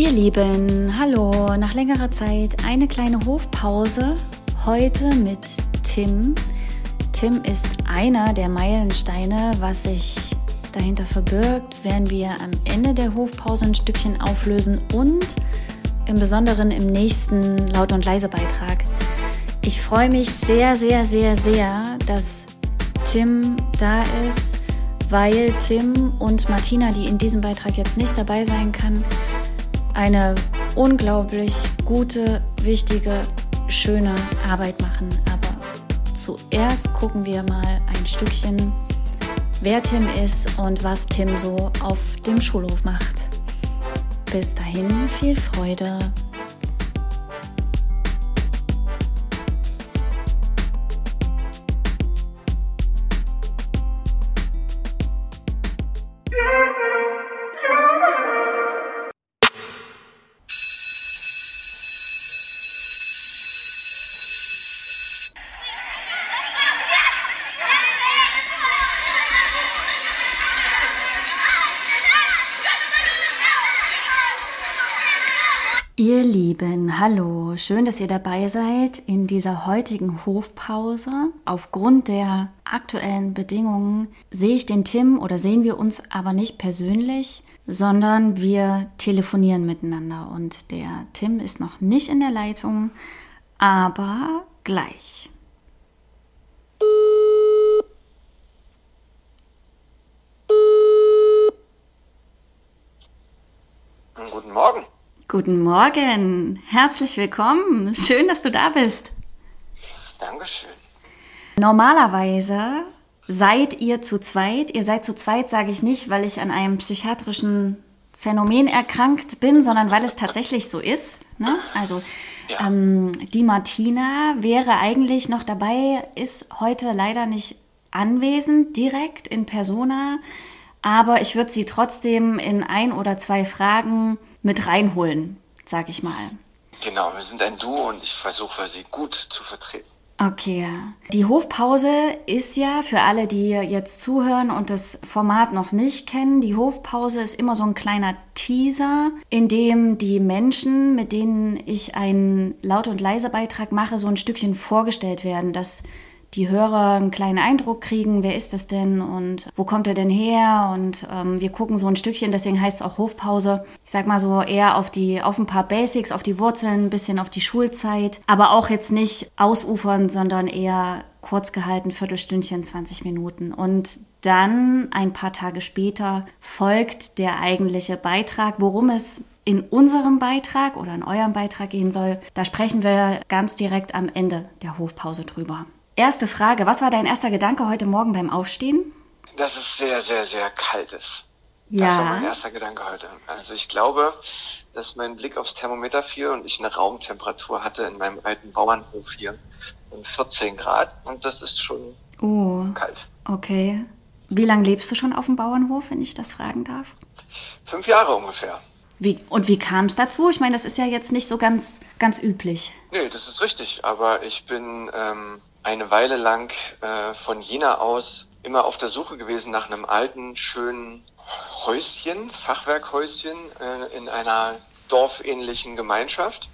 Ihr Lieben, hallo, nach längerer Zeit eine kleine Hofpause. Heute mit Tim. Tim ist einer der Meilensteine, was sich dahinter verbirgt, werden wir am Ende der Hofpause ein Stückchen auflösen und im Besonderen im nächsten Laut und Leise Beitrag. Ich freue mich sehr, sehr, sehr, sehr, dass Tim da ist, weil Tim und Martina, die in diesem Beitrag jetzt nicht dabei sein kann, eine unglaublich gute, wichtige, schöne Arbeit machen. Aber zuerst gucken wir mal ein Stückchen, wer Tim ist und was Tim so auf dem Schulhof macht. Bis dahin viel Freude hallo, schön, dass ihr dabei seid in dieser heutigen Hofpause. Aufgrund der aktuellen Bedingungen sehe ich den Tim oder sehen wir uns aber nicht persönlich, sondern wir telefonieren miteinander und der Tim ist noch nicht in der Leitung, aber gleich. Guten Morgen. Guten Morgen, herzlich willkommen. Schön, dass du da bist. Dankeschön. Normalerweise seid ihr zu zweit. Ihr seid zu zweit, sage ich nicht, weil ich an einem psychiatrischen Phänomen erkrankt bin, sondern weil es tatsächlich so ist. Ne? Also Ja. ähm, die Martina wäre eigentlich noch dabei, ist heute leider nicht anwesend, direkt in Persona. Aber ich würde sie trotzdem in ein oder zwei Fragen mit reinholen, sag ich mal. Genau, wir sind ein Duo und ich versuche, sie gut zu vertreten. Okay. Die Hofpause ist ja für alle, die jetzt zuhören und das Format noch nicht kennen, die Hofpause ist immer so ein kleiner Teaser, in dem die Menschen, mit denen ich einen Laut- und Leise-Beitrag mache, so ein Stückchen vorgestellt werden, dass die Hörer einen kleinen Eindruck kriegen, wer ist das denn und wo kommt er denn her und ähm, wir gucken so ein Stückchen, deswegen heißt es auch Hofpause. Ich sag mal so eher auf die, auf ein paar Basics, auf die Wurzeln, ein bisschen auf die Schulzeit, aber auch jetzt nicht ausufern, sondern eher kurz gehalten, Viertelstündchen, 20 Minuten und dann ein paar Tage später folgt der eigentliche Beitrag, worum es in unserem Beitrag oder in eurem Beitrag gehen soll. Da sprechen wir ganz direkt am Ende der Hofpause drüber. Erste Frage, was war dein erster Gedanke heute Morgen beim Aufstehen? Dass es sehr, sehr, sehr kalt ist. Das war mein Ja. erster Gedanke heute. Also ich glaube, dass mein Blick aufs Thermometer fiel und ich eine Raumtemperatur hatte in meinem alten Bauernhof hier von 14 Grad und das ist schon Oh, kalt. okay. Wie lange lebst du schon auf dem Bauernhof, wenn ich das fragen darf? Fünf Jahre ungefähr. Wie, und wie kam es dazu? Ich meine, das ist ja jetzt nicht so ganz, ganz üblich. Nee, das ist richtig. Aber ich bin ähm, eine Weile lang äh, von Jena aus immer auf der Suche gewesen nach einem alten, schönen Häuschen, Fachwerkhäuschen äh, in einer dorfähnlichen Gemeinschaft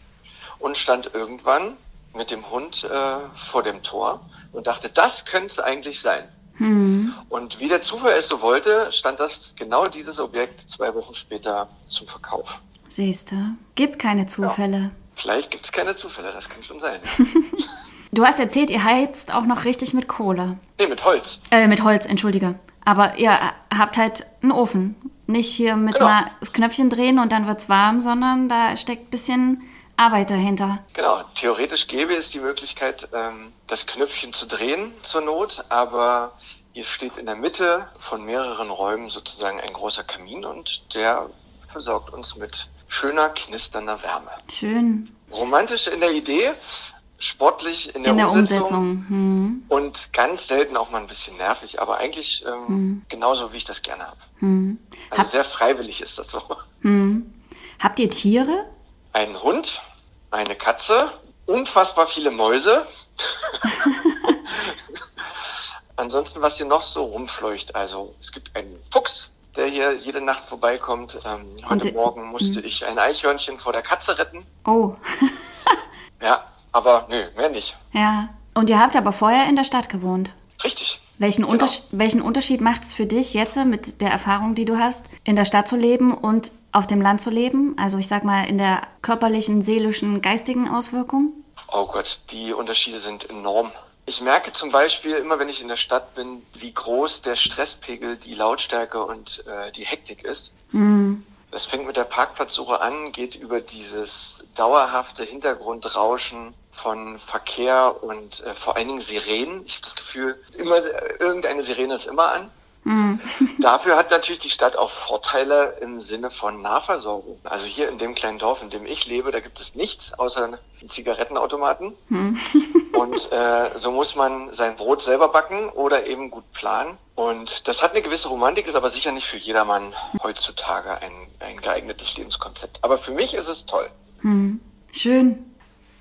und stand irgendwann mit dem Hund äh, vor dem Tor und dachte, das könnte es eigentlich sein. Hm. Und wie der Zufall es so wollte, stand das genau dieses Objekt zwei Wochen später zum Verkauf. Siehst du, gibt keine Zufälle. Vielleicht gibt es keine Zufälle, das kann schon sein. Du hast erzählt, ihr heizt auch noch richtig mit Kohle. nee, mit Holz. Äh, mit Holz, entschuldige. Aber ihr habt halt einen Ofen. Nicht hier mit Genau. mal das Knöpfchen drehen und dann wird's warm, sondern da steckt ein bisschen Arbeit dahinter. Genau, theoretisch gäbe es die Möglichkeit, ähm, das Knöpfchen zu drehen zur Not, aber hier steht in der Mitte von mehreren Räumen sozusagen ein großer Kamin und der versorgt uns mit schöner, knisternder Wärme. Schön. Romantisch in der Idee, sportlich in der, In der Umsetzung, Umsetzung. Hm. und ganz selten auch mal ein bisschen nervig, aber eigentlich ähm, genauso, wie ich das gerne habe. Hm. Also Hab- sehr freiwillig ist das so. Hm. Habt ihr Tiere? Ein Hund, eine Katze, unfassbar viele Mäuse. Ansonsten, was hier noch so rumfleucht, also es gibt einen Fuchs, der hier jede Nacht vorbeikommt. Ähm, heute und, Morgen musste mh. ich ein Eichhörnchen vor der Katze retten. Oh. ja, aber nö, mehr nicht. Ja. Und ihr habt aber vorher in der Stadt gewohnt. Richtig. Welchen, genau. Unterschied, welchen Unterschied macht es für dich jetzt mit der Erfahrung, die du hast, in der Stadt zu leben und auf dem Land zu leben? Also ich sag mal in der körperlichen, seelischen, geistigen Auswirkung? Oh Gott, die Unterschiede sind enorm. Ich merke zum Beispiel immer, wenn ich in der Stadt bin, wie groß der Stresspegel, die Lautstärke und äh, die Hektik ist. Mhm. Das fängt mit der Parkplatzsuche an, geht über dieses dauerhafte Hintergrundrauschen von Verkehr und äh, vor allen Dingen Sirenen. Ich habe das Gefühl, immer irgendeine Sirene ist immer an. Mhm. Dafür hat natürlich die Stadt auch Vorteile im Sinne von Nahversorgung. Also hier in dem kleinen Dorf, in dem ich lebe, da gibt es nichts außer Zigarettenautomaten. Mhm. Und äh, so muss man sein Brot selber backen oder eben gut planen. Und das hat eine gewisse Romantik, ist aber sicher nicht für jedermann heutzutage ein, ein geeignetes Lebenskonzept. Aber für mich ist es toll. Mhm. Schön.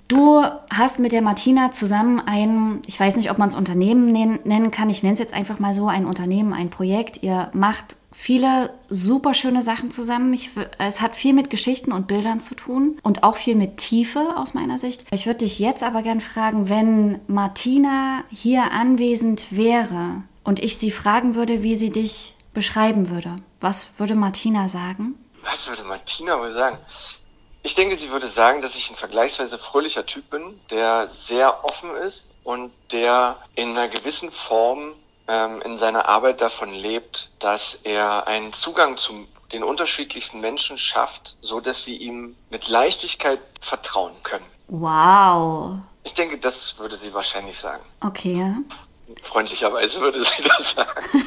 Du hast mit der Martina zusammen ein, ich weiß nicht, ob man es Unternehmen nennen kann, ich nenne es jetzt einfach mal so, ein Unternehmen, ein Projekt. Ihr macht viele super schöne Sachen zusammen. Ich, es hat viel mit Geschichten und Bildern zu tun und auch viel mit Tiefe aus meiner Sicht. Ich würde dich jetzt aber gern fragen, wenn Martina hier anwesend wäre und ich sie fragen würde, wie sie dich beschreiben würde, was würde Martina sagen? Was würde Martina wohl sagen? Ich denke, sie würde sagen, dass ich ein vergleichsweise fröhlicher Typ bin, der sehr offen ist und der in einer gewissen Form ähm, in seiner Arbeit davon lebt, dass er einen Zugang zu den unterschiedlichsten Menschen schafft, so dass sie ihm mit Leichtigkeit vertrauen können. Wow. Ich denke, das würde sie wahrscheinlich sagen. Okay. Freundlicherweise würde sie das sagen.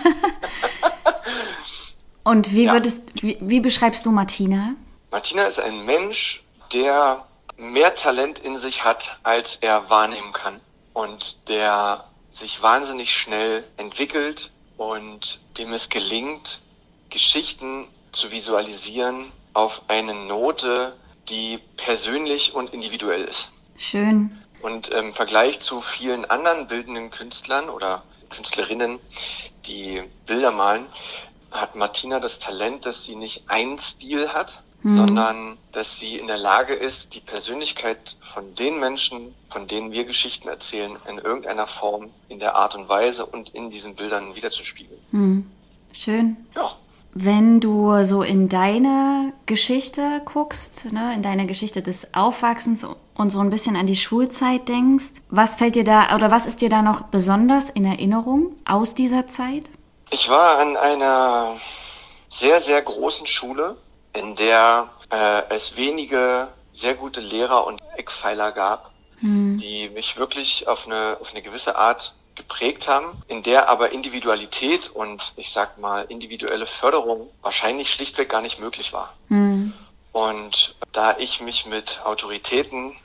und wie ja. würdest, wie, wie beschreibst du Martina? Martina ist ein Mensch, der mehr Talent in sich hat, als er wahrnehmen kann und der sich wahnsinnig schnell entwickelt und dem es gelingt, Geschichten zu visualisieren auf eine Note, die persönlich und individuell ist. Schön. Und im Vergleich zu vielen anderen bildenden Künstlern oder Künstlerinnen, die Bilder malen, hat Martina das Talent, dass sie nicht einen Stil hat, mhm. sondern dass sie in der Lage ist, die Persönlichkeit von den Menschen, von denen wir Geschichten erzählen, in irgendeiner Form, in der Art und Weise und in diesen Bildern wiederzuspiegeln. Mhm. Schön. Ja. Wenn du so in deine Geschichte guckst, ne, in deine Geschichte des Aufwachsens und so ein bisschen an die Schulzeit denkst, was fällt dir da oder was ist dir da noch besonders in Erinnerung aus dieser Zeit? Ich war an einer sehr, sehr großen Schule in der äh, es wenige sehr gute Lehrer und Eckpfeiler gab, mhm. die mich wirklich auf eine, auf eine gewisse Art geprägt haben, in der aber Individualität und ich sag mal individuelle Förderung wahrscheinlich schlichtweg gar nicht möglich war. Mhm. Und da ich mich mit Autoritäten,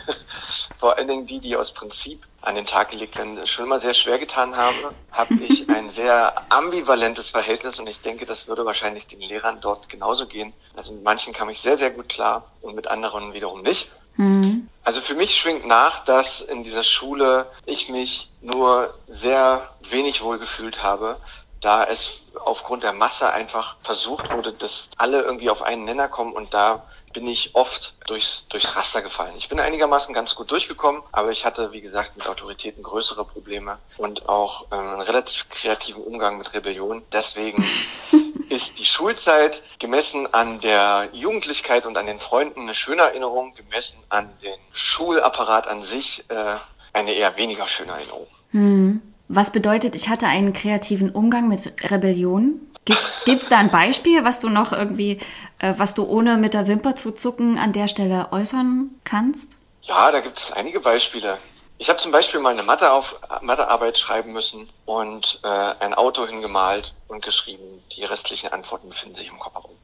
vor allen Dingen die, die aus Prinzip an den Tag gelegt werden, schon immer sehr schwer getan habe, habe ich ein sehr ambivalentes Verhältnis und ich denke, das würde wahrscheinlich den Lehrern dort genauso gehen. Also mit manchen kam ich sehr, sehr gut klar und mit anderen wiederum nicht. Mhm. Also für mich schwingt nach, dass in dieser Schule ich mich nur sehr wenig wohl gefühlt habe, da es aufgrund der Masse einfach versucht wurde, dass alle irgendwie auf einen Nenner kommen und da bin ich oft durchs, durchs Raster gefallen. Ich bin einigermaßen ganz gut durchgekommen, aber ich hatte, wie gesagt, mit Autoritäten größere Probleme und auch äh, einen relativ kreativen Umgang mit Rebellion. Deswegen ist die Schulzeit gemessen an der Jugendlichkeit und an den Freunden eine schöne Erinnerung, gemessen an den Schulapparat an sich äh, eine eher weniger schöne Erinnerung. Hm. Was bedeutet, ich hatte einen kreativen Umgang mit Rebellion? Gibt es da ein Beispiel, was du noch irgendwie, äh, was du ohne mit der Wimper zu zucken an der Stelle äußern kannst? Ja, da gibt es einige Beispiele. Ich habe zum Beispiel mal eine Mathe auf, Mathearbeit schreiben müssen und äh, ein Auto hingemalt und geschrieben. Die restlichen Antworten befinden sich im Kofferraum.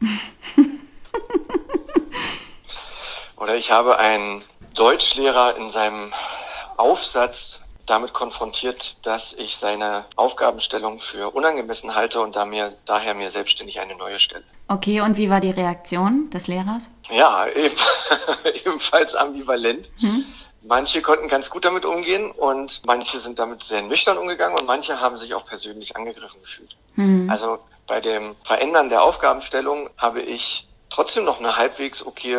Oder ich habe einen Deutschlehrer in seinem Aufsatz damit konfrontiert, dass ich seine Aufgabenstellung für unangemessen halte und da mir, daher mir selbstständig eine neue stelle. Okay, und wie war die Reaktion des Lehrers? Ja, eben, ebenfalls ambivalent. Hm? Manche konnten ganz gut damit umgehen und manche sind damit sehr nüchtern umgegangen und manche haben sich auch persönlich angegriffen gefühlt. Hm. Also Bei dem Verändern der Aufgabenstellung habe ich trotzdem noch eine halbwegs okay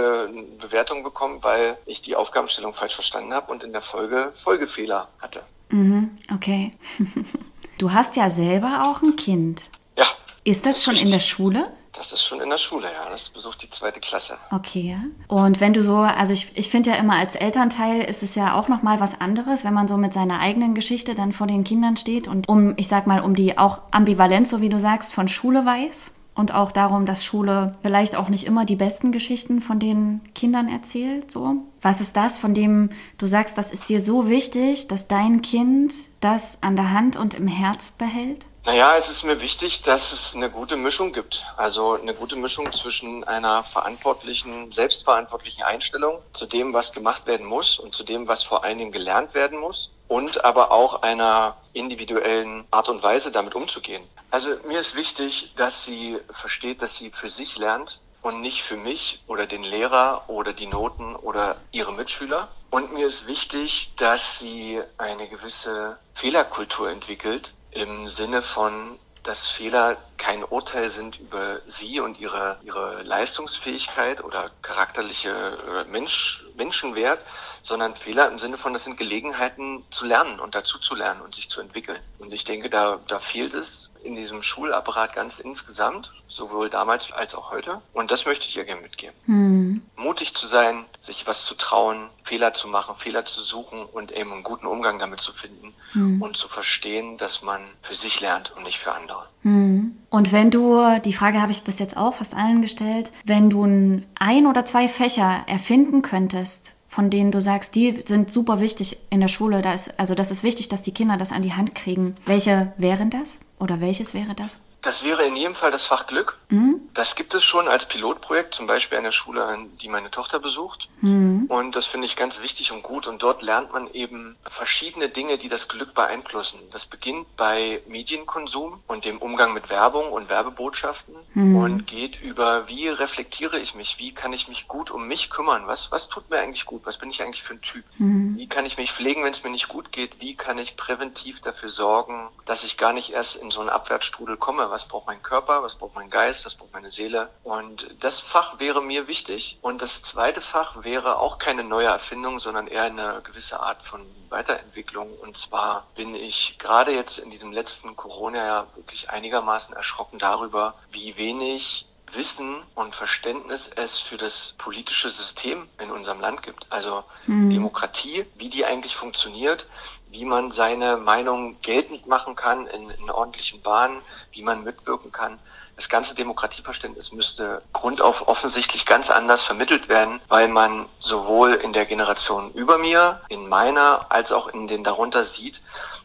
Bewertung bekommen, weil ich die Aufgabenstellung falsch verstanden habe und in der Folge Folgefehler hatte. Mhm, okay. du hast ja selber auch ein Kind. Ja. Ist das, schon in der Schule? Das ist schon in der Schule, ja. Das besucht die zweite Klasse. Okay. Und wenn du so, also ich, ich finde ja immer als Elternteil ist es ja auch nochmal was anderes, wenn man so mit seiner eigenen Geschichte dann vor den Kindern steht und um, ich sag mal, um die auch Ambivalenz, so wie du sagst, von Schule weiß und auch darum, dass Schule vielleicht auch nicht immer die besten Geschichten von den Kindern erzählt, so. Was ist das, von dem du sagst, das ist dir so wichtig, dass dein Kind das an der Hand und im Herz behält? Naja, es ist mir wichtig, dass es eine gute Mischung gibt. Also eine gute Mischung zwischen einer verantwortlichen, selbstverantwortlichen Einstellung zu dem, was gemacht werden muss und zu dem, was vor allen Dingen gelernt werden muss und aber auch einer individuellen Art und Weise damit umzugehen. Also mir ist wichtig, dass sie versteht, dass sie für sich lernt und nicht für mich oder den Lehrer oder die Noten oder ihre Mitschüler. Und mir ist wichtig, dass sie eine gewisse Fehlerkultur entwickelt, im Sinne von, dass Fehler kein Urteil sind über sie und ihre, ihre Leistungsfähigkeit oder charakterliche Mensch, Menschenwert, sondern Fehler im Sinne von, das sind Gelegenheiten zu lernen und dazu zu lernen und sich zu entwickeln. Und ich denke, da, da fehlt es in diesem Schulapparat ganz insgesamt, sowohl damals als auch heute. Und das möchte ich ihr gerne mitgeben. Hm. Mutig zu sein, sich was zu trauen, Fehler zu machen, Fehler zu suchen und eben einen guten Umgang damit zu finden hm. und zu verstehen, dass man für sich lernt und nicht für andere. Hm. Und wenn du, die Frage habe ich bis jetzt auch fast allen gestellt, wenn du ein oder zwei Fächer erfinden könntest, von denen du sagst, die sind super wichtig in der Schule. Da ist, also das ist wichtig, dass die Kinder das an die Hand kriegen. Welche wären das? Oder welches wäre das? Das wäre in jedem Fall das Fach Glück. Mhm. Das gibt es schon als Pilotprojekt, zum Beispiel an der Schule, die meine Tochter besucht. Mhm. Und das finde ich ganz wichtig und gut. Und dort lernt man eben verschiedene Dinge, die das Glück beeinflussen. Das beginnt bei Medienkonsum und dem Umgang mit Werbung und Werbebotschaften mhm. und geht über, wie reflektiere ich mich? Wie kann ich mich gut um mich kümmern? Was, was tut mir eigentlich gut? Was bin ich eigentlich für ein Typ? Mhm. Wie kann ich mich pflegen, wenn es mir nicht gut geht? Wie kann ich präventiv dafür sorgen, dass ich gar nicht erst in so einen Abwärtsstrudel komme? Was braucht mein Körper, was braucht mein Geist, was braucht meine Seele. Und das Fach wäre mir wichtig. Und das zweite Fach wäre auch keine neue Erfindung, sondern eher eine gewisse Art von Weiterentwicklung. Und zwar bin ich gerade jetzt in diesem letzten Corona-Jahr wirklich einigermaßen erschrocken darüber, wie wenig Wissen und Verständnis es für das politische System in unserem Land gibt. Also mhm. Demokratie, wie die eigentlich funktioniert, wie man seine Meinung geltend machen kann in, in ordentlichen Bahnen, wie man mitwirken kann. Das ganze Demokratieverständnis müsste grundauf offensichtlich ganz anders vermittelt werden, weil man sowohl in der Generation über mir, in meiner, als auch in den darunter sieht,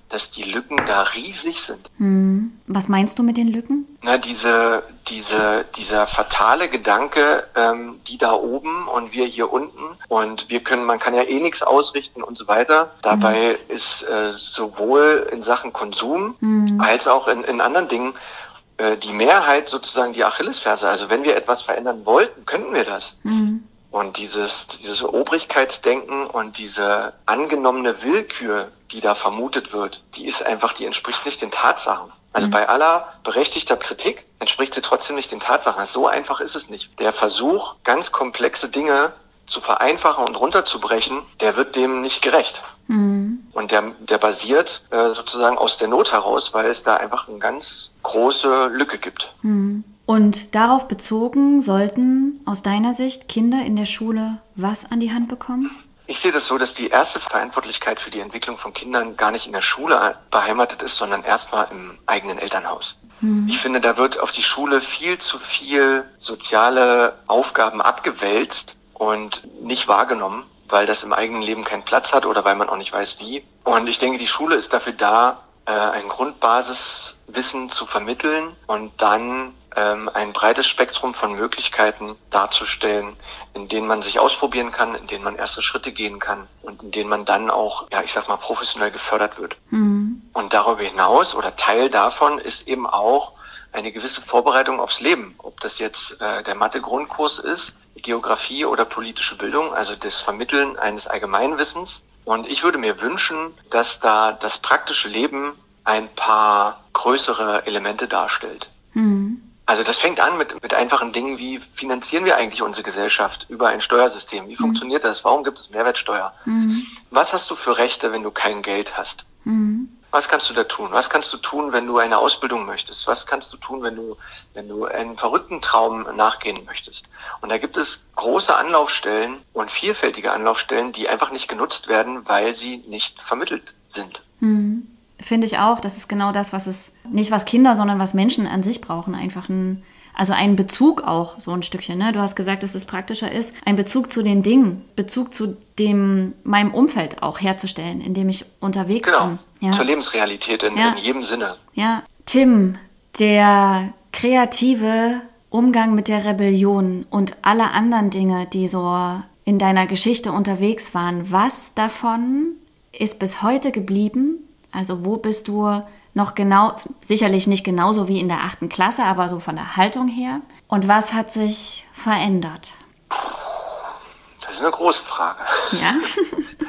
dass die Lücken da riesig sind. Hm. Was meinst du mit den Lücken? Na, diese, diese, dieser fatale Gedanke, ähm, die da oben und wir hier unten und wir können, man kann ja eh nichts ausrichten und so weiter. Dabei hm. ist äh, sowohl in Sachen Konsum hm. als auch in, in anderen Dingen äh, die Mehrheit sozusagen die Achillesferse. Also wenn wir etwas verändern wollten, könnten wir das. Und dieses, dieses Obrigkeitsdenken und diese angenommene Willkür, die da vermutet wird, die ist einfach, die entspricht nicht den Tatsachen. Also mhm. bei aller berechtigter Kritik entspricht sie trotzdem nicht den Tatsachen. So einfach ist es nicht. Der Versuch, ganz komplexe Dinge zu vereinfachen und runterzubrechen, der wird dem nicht gerecht. Mhm. Und der, der basiert äh, sozusagen aus der Not heraus, weil es da einfach eine ganz große Lücke gibt. Mhm. Und darauf bezogen sollten aus deiner Sicht Kinder in der Schule was an die Hand bekommen? Ich sehe das so, dass die erste Verantwortlichkeit für die Entwicklung von Kindern gar nicht in der Schule beheimatet ist, sondern erstmal im eigenen Elternhaus. Mhm. Ich finde, da wird auf die Schule viel zu viel soziale Aufgaben abgewälzt und nicht wahrgenommen, weil das im eigenen Leben keinen Platz hat oder weil man auch nicht weiß wie. Und ich denke, die Schule ist dafür da, äh, ein Grundbasiswissen zu vermitteln und dann ähm, ein breites Spektrum von Möglichkeiten darzustellen, in denen man sich ausprobieren kann, in denen man erste Schritte gehen kann und in denen man dann auch, ja, ich sag mal, professionell gefördert wird. Mhm. Und darüber hinaus oder Teil davon ist eben auch eine gewisse Vorbereitung aufs Leben. Ob das jetzt äh, der Mathe-Grundkurs ist, Geografie oder politische Bildung, also das Vermitteln eines Allgemeinwissens. Und ich würde mir wünschen, dass da das praktische Leben ein paar größere Elemente darstellt. Mhm. Also das fängt an mit, mit einfachen Dingen wie finanzieren wir eigentlich unsere Gesellschaft über ein Steuersystem? Wie mhm. funktioniert das? Warum gibt es Mehrwertsteuer? Mhm. Was hast du für Rechte, wenn du kein Geld hast? Mhm. Was kannst du da tun? Was kannst du tun, wenn du eine Ausbildung möchtest? Was kannst du tun, wenn du, wenn du einen verrückten Traum nachgehen möchtest? Und da gibt es große Anlaufstellen und vielfältige Anlaufstellen, die einfach nicht genutzt werden, weil sie nicht vermittelt sind. Finde ich auch. Das ist genau das, was es, nicht was Kinder, sondern was Menschen an sich brauchen. Einfach ein, also einen Bezug auch, so ein Stückchen. Ne? Du hast gesagt, dass es praktischer ist, einen Bezug zu den Dingen, Bezug zu dem, meinem Umfeld auch herzustellen, in dem ich unterwegs genau. bin. Ja. Zur Lebensrealität in, ja. in jedem Sinne. Ja. Tim, der kreative Umgang mit der Rebellion und alle anderen Dinge, die so in deiner Geschichte unterwegs waren, was davon ist bis heute geblieben? Also wo bist du noch genau, sicherlich nicht genauso wie in der achten Klasse, aber so von der Haltung her? Und was hat sich verändert? Das ist eine große Frage. Ja.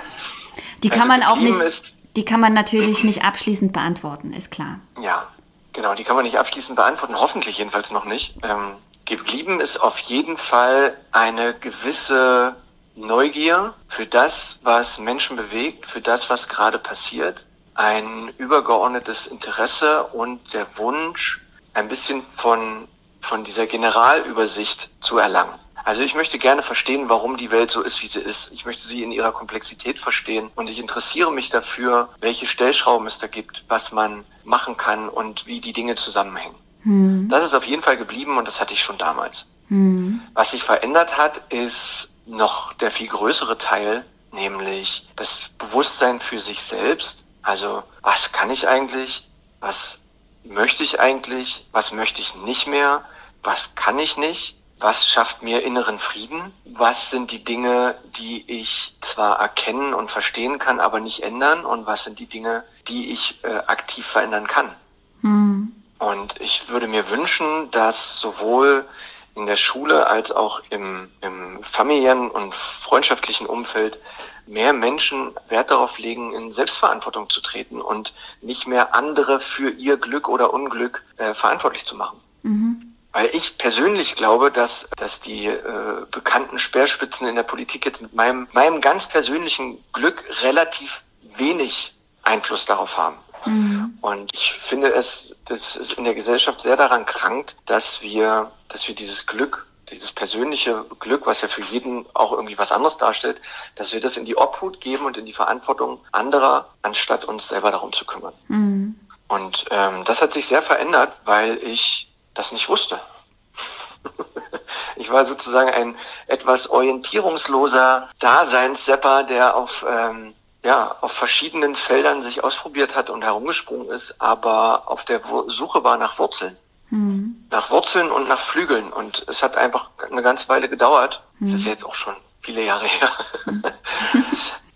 Die kann also man auch nicht, die kann man natürlich nicht abschließend beantworten, ist klar. Ja, genau, die kann man nicht abschließend beantworten, hoffentlich jedenfalls noch nicht. Ähm, geblieben ist auf jeden Fall eine gewisse Neugier für das, was Menschen bewegt, für das, was gerade passiert ein übergeordnetes Interesse und der Wunsch, ein bisschen von, von dieser Generalübersicht zu erlangen. Also ich möchte gerne verstehen, warum die Welt so ist, wie sie ist. Ich möchte sie in ihrer Komplexität verstehen und ich interessiere mich dafür, welche Stellschrauben es da gibt, was man machen kann und wie die Dinge zusammenhängen. Hm. Das ist auf jeden Fall geblieben und das hatte ich schon damals. Hm. Was sich verändert hat, ist noch der viel größere Teil, nämlich das Bewusstsein für sich selbst also was kann ich eigentlich? Was möchte ich eigentlich? Was möchte ich nicht mehr? Was kann ich nicht? Was schafft mir inneren Frieden? Was sind die Dinge, die ich zwar erkennen und verstehen kann, aber nicht ändern? Und was sind die Dinge, die ich äh, aktiv verändern kann? Mhm. Und ich würde mir wünschen, dass sowohl in der Schule als auch im, im familiären und freundschaftlichen Umfeld mehr Menschen Wert darauf legen, in Selbstverantwortung zu treten und nicht mehr andere für ihr Glück oder Unglück äh, verantwortlich zu machen. Mhm. Weil ich persönlich glaube, dass, dass die äh, bekannten Speerspitzen in der Politik jetzt mit meinem, meinem ganz persönlichen Glück relativ wenig Einfluss darauf haben. Mhm. Und ich finde es, dass es in der Gesellschaft sehr daran krankt, dass wir, dass wir dieses Glück dieses persönliche Glück, was ja für jeden auch irgendwie was anderes darstellt, dass wir das in die Obhut geben und in die Verantwortung anderer, anstatt uns selber darum zu kümmern. Mhm. Und ähm, das hat sich sehr verändert, weil ich das nicht wusste. ich war sozusagen ein etwas orientierungsloser Daseinssepper, der auf ähm, ja, auf verschiedenen Feldern sich ausprobiert hat und herumgesprungen ist, aber auf der Suche war nach Wurzeln. Mhm. Nach Wurzeln und nach Flügeln. Und es hat einfach eine ganze Weile gedauert. Mhm. Das ist jetzt auch schon viele Jahre her.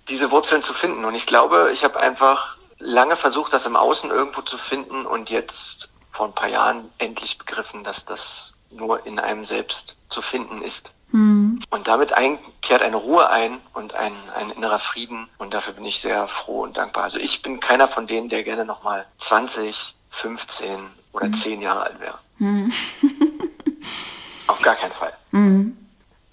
Diese Wurzeln zu finden. Und ich glaube, ich habe einfach lange versucht, das im Außen irgendwo zu finden und jetzt vor ein paar Jahren endlich begriffen, dass das nur in einem selbst zu finden ist. Mhm. Und damit kehrt eine Ruhe ein und ein, ein innerer Frieden. Und dafür bin ich sehr froh und dankbar. Also ich bin keiner von denen, der gerne nochmal 20, 15 oder mhm. 10 Jahre alt wäre. Mhm. Auf gar keinen Fall. Mhm.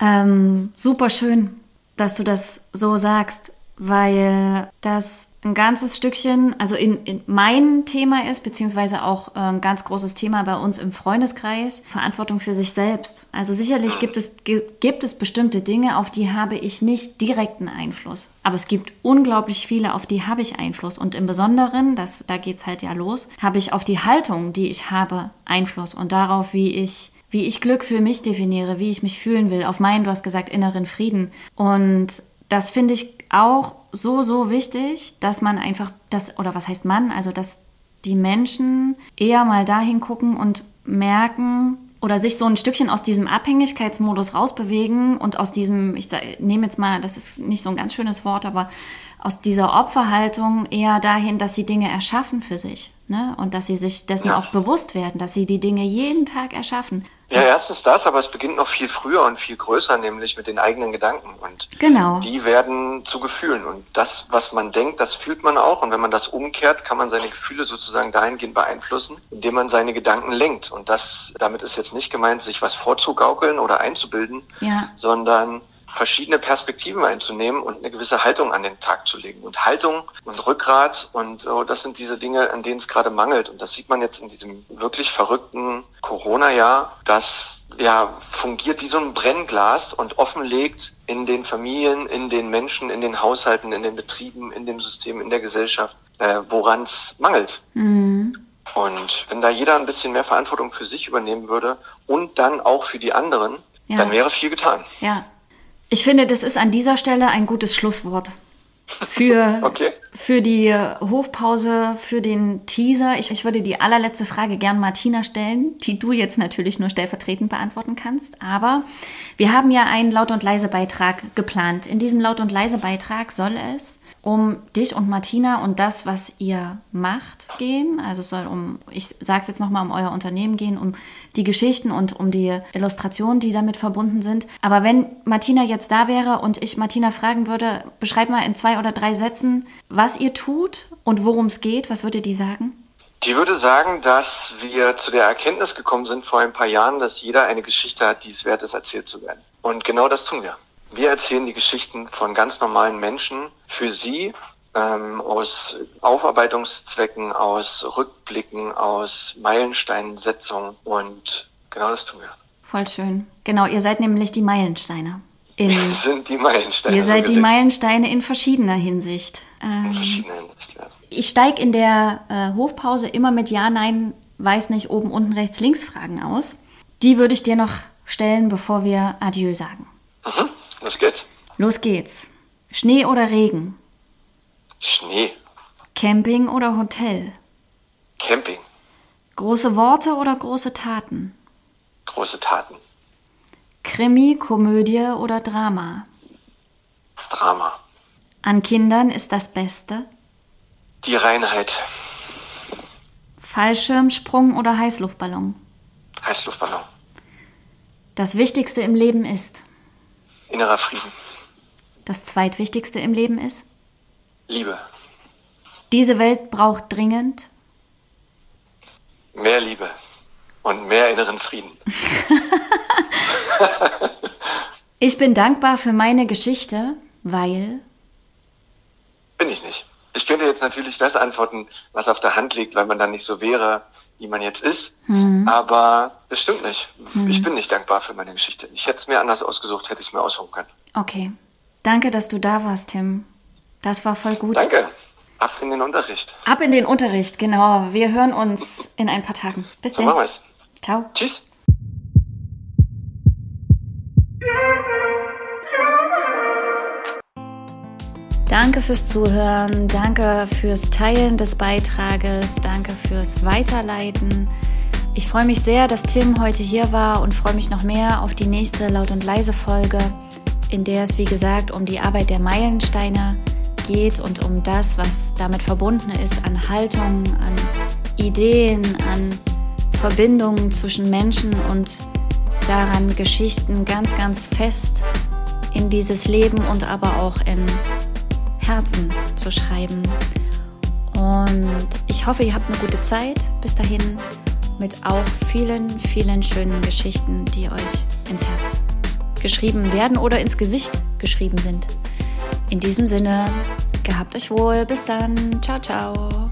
Ähm, super schön, dass du das so sagst, weil das ein ganzes Stückchen, also in, in mein Thema ist, beziehungsweise auch äh, ein ganz großes Thema bei uns im Freundeskreis, Verantwortung für sich selbst. Also sicherlich gibt es, gibt es bestimmte Dinge, auf die habe ich nicht direkten Einfluss. Aber es gibt unglaublich viele, auf die habe ich Einfluss. Und im Besonderen, das, da geht's halt ja los, habe ich auf die Haltung, die ich habe, Einfluss und darauf, wie ich wie ich Glück für mich definiere, wie ich mich fühlen will, auf meinen, du hast gesagt, inneren Frieden. Und das finde ich auch so, so wichtig, dass man einfach das, oder was heißt man, also dass die Menschen eher mal dahin gucken und merken oder sich so ein Stückchen aus diesem Abhängigkeitsmodus rausbewegen und aus diesem, ich nehme jetzt mal, das ist nicht so ein ganz schönes Wort, aber aus dieser Opferhaltung eher dahin, dass sie Dinge erschaffen für sich. Ne? Und dass sie sich dessen ja. auch bewusst werden, dass sie die Dinge jeden Tag erschaffen. Ja, erstens das, aber es beginnt noch viel früher und viel größer, nämlich mit den eigenen Gedanken. Und genau. die werden zu Gefühlen. Und das, was man denkt, das fühlt man auch. Und wenn man das umkehrt, kann man seine Gefühle sozusagen dahingehend beeinflussen, indem man seine Gedanken lenkt. Und das, damit ist jetzt nicht gemeint, sich was vorzugaukeln oder einzubilden, ja. sondern verschiedene Perspektiven einzunehmen und eine gewisse Haltung an den Tag zu legen. Und Haltung und Rückgrat und so, das sind diese Dinge, an denen es gerade mangelt. Und das sieht man jetzt in diesem wirklich verrückten Corona-Jahr, das ja fungiert wie so ein Brennglas und offenlegt in den Familien, in den Menschen, in den Haushalten, in den Betrieben, in dem System, in der Gesellschaft, äh, woran es mangelt. Mhm. Und wenn da jeder ein bisschen mehr Verantwortung für sich übernehmen würde und dann auch für die anderen, ja. dann wäre viel getan. Ja, ich finde, das ist an dieser Stelle ein gutes Schlusswort für, okay. für die Hofpause, für den Teaser. Ich, ich würde die allerletzte Frage gern Martina stellen, die du jetzt natürlich nur stellvertretend beantworten kannst. Aber wir haben ja einen Laut- und Leise-Beitrag geplant. In diesem Laut- und Leise-Beitrag soll es um dich und Martina und das, was ihr macht, gehen. Also es soll um, ich sage es jetzt nochmal, um euer Unternehmen gehen, um die Geschichten und um die Illustrationen, die damit verbunden sind. Aber wenn Martina jetzt da wäre und ich Martina fragen würde, beschreib mal in zwei oder drei Sätzen, was ihr tut und worum es geht, was würde die sagen? Die würde sagen, dass wir zu der Erkenntnis gekommen sind vor ein paar Jahren, dass jeder eine Geschichte hat, die es wert ist, erzählt zu werden. Und genau das tun wir. Wir erzählen die Geschichten von ganz normalen Menschen für sie ähm, aus Aufarbeitungszwecken, aus Rückblicken, aus Meilensteinsetzungen und genau das tun wir. Voll schön. Genau, ihr seid nämlich die Meilensteine. In, wir sind die Meilensteine. Ihr seid so die Meilensteine in verschiedener Hinsicht. Ähm, in verschiedener Hinsicht, ja. Ich steige in der äh, Hofpause immer mit Ja, Nein, weiß nicht, oben, unten, rechts, links Fragen aus. Die würde ich dir noch stellen, bevor wir Adieu sagen. Mhm. Los geht's. Los geht's. Schnee oder Regen? Schnee. Camping oder Hotel? Camping. Große Worte oder große Taten? Große Taten. Krimi, Komödie oder Drama? Drama. An Kindern ist das Beste? Die Reinheit. Fallschirmsprung oder Heißluftballon? Heißluftballon. Das Wichtigste im Leben ist? Innerer Frieden. Das zweitwichtigste im Leben ist? Liebe. Diese Welt braucht dringend mehr Liebe und mehr inneren Frieden. ich bin dankbar für meine Geschichte, weil. Bin ich nicht. Ich könnte jetzt natürlich das antworten, was auf der Hand liegt, weil man dann nicht so wäre, wie man jetzt ist. Mhm. Aber das stimmt nicht. Mhm. Ich bin nicht dankbar für meine Geschichte. Ich hätte es mir anders ausgesucht, hätte ich es mir aussuchen können. Okay. Danke, dass du da warst, Tim. Das war voll gut. Danke. Ab in den Unterricht. Ab in den Unterricht, genau. Wir hören uns in ein paar Tagen. Bis so dann. Machen wir's. Ciao. Tschüss. Danke fürs Zuhören, danke fürs Teilen des Beitrages, danke fürs Weiterleiten. Ich freue mich sehr, dass Tim heute hier war und freue mich noch mehr auf die nächste Laut und Leise Folge, in der es wie gesagt um die Arbeit der Meilensteine geht und um das, was damit verbunden ist an Haltung, an Ideen, an Verbindungen zwischen Menschen und daran Geschichten ganz, ganz fest in dieses Leben und aber auch in Herzen zu schreiben. Und ich hoffe, ihr habt eine gute Zeit bis dahin mit auch vielen, vielen schönen Geschichten, die euch ins Herz geschrieben werden oder ins Gesicht geschrieben sind. In diesem Sinne, gehabt euch wohl. Bis dann. Ciao, ciao.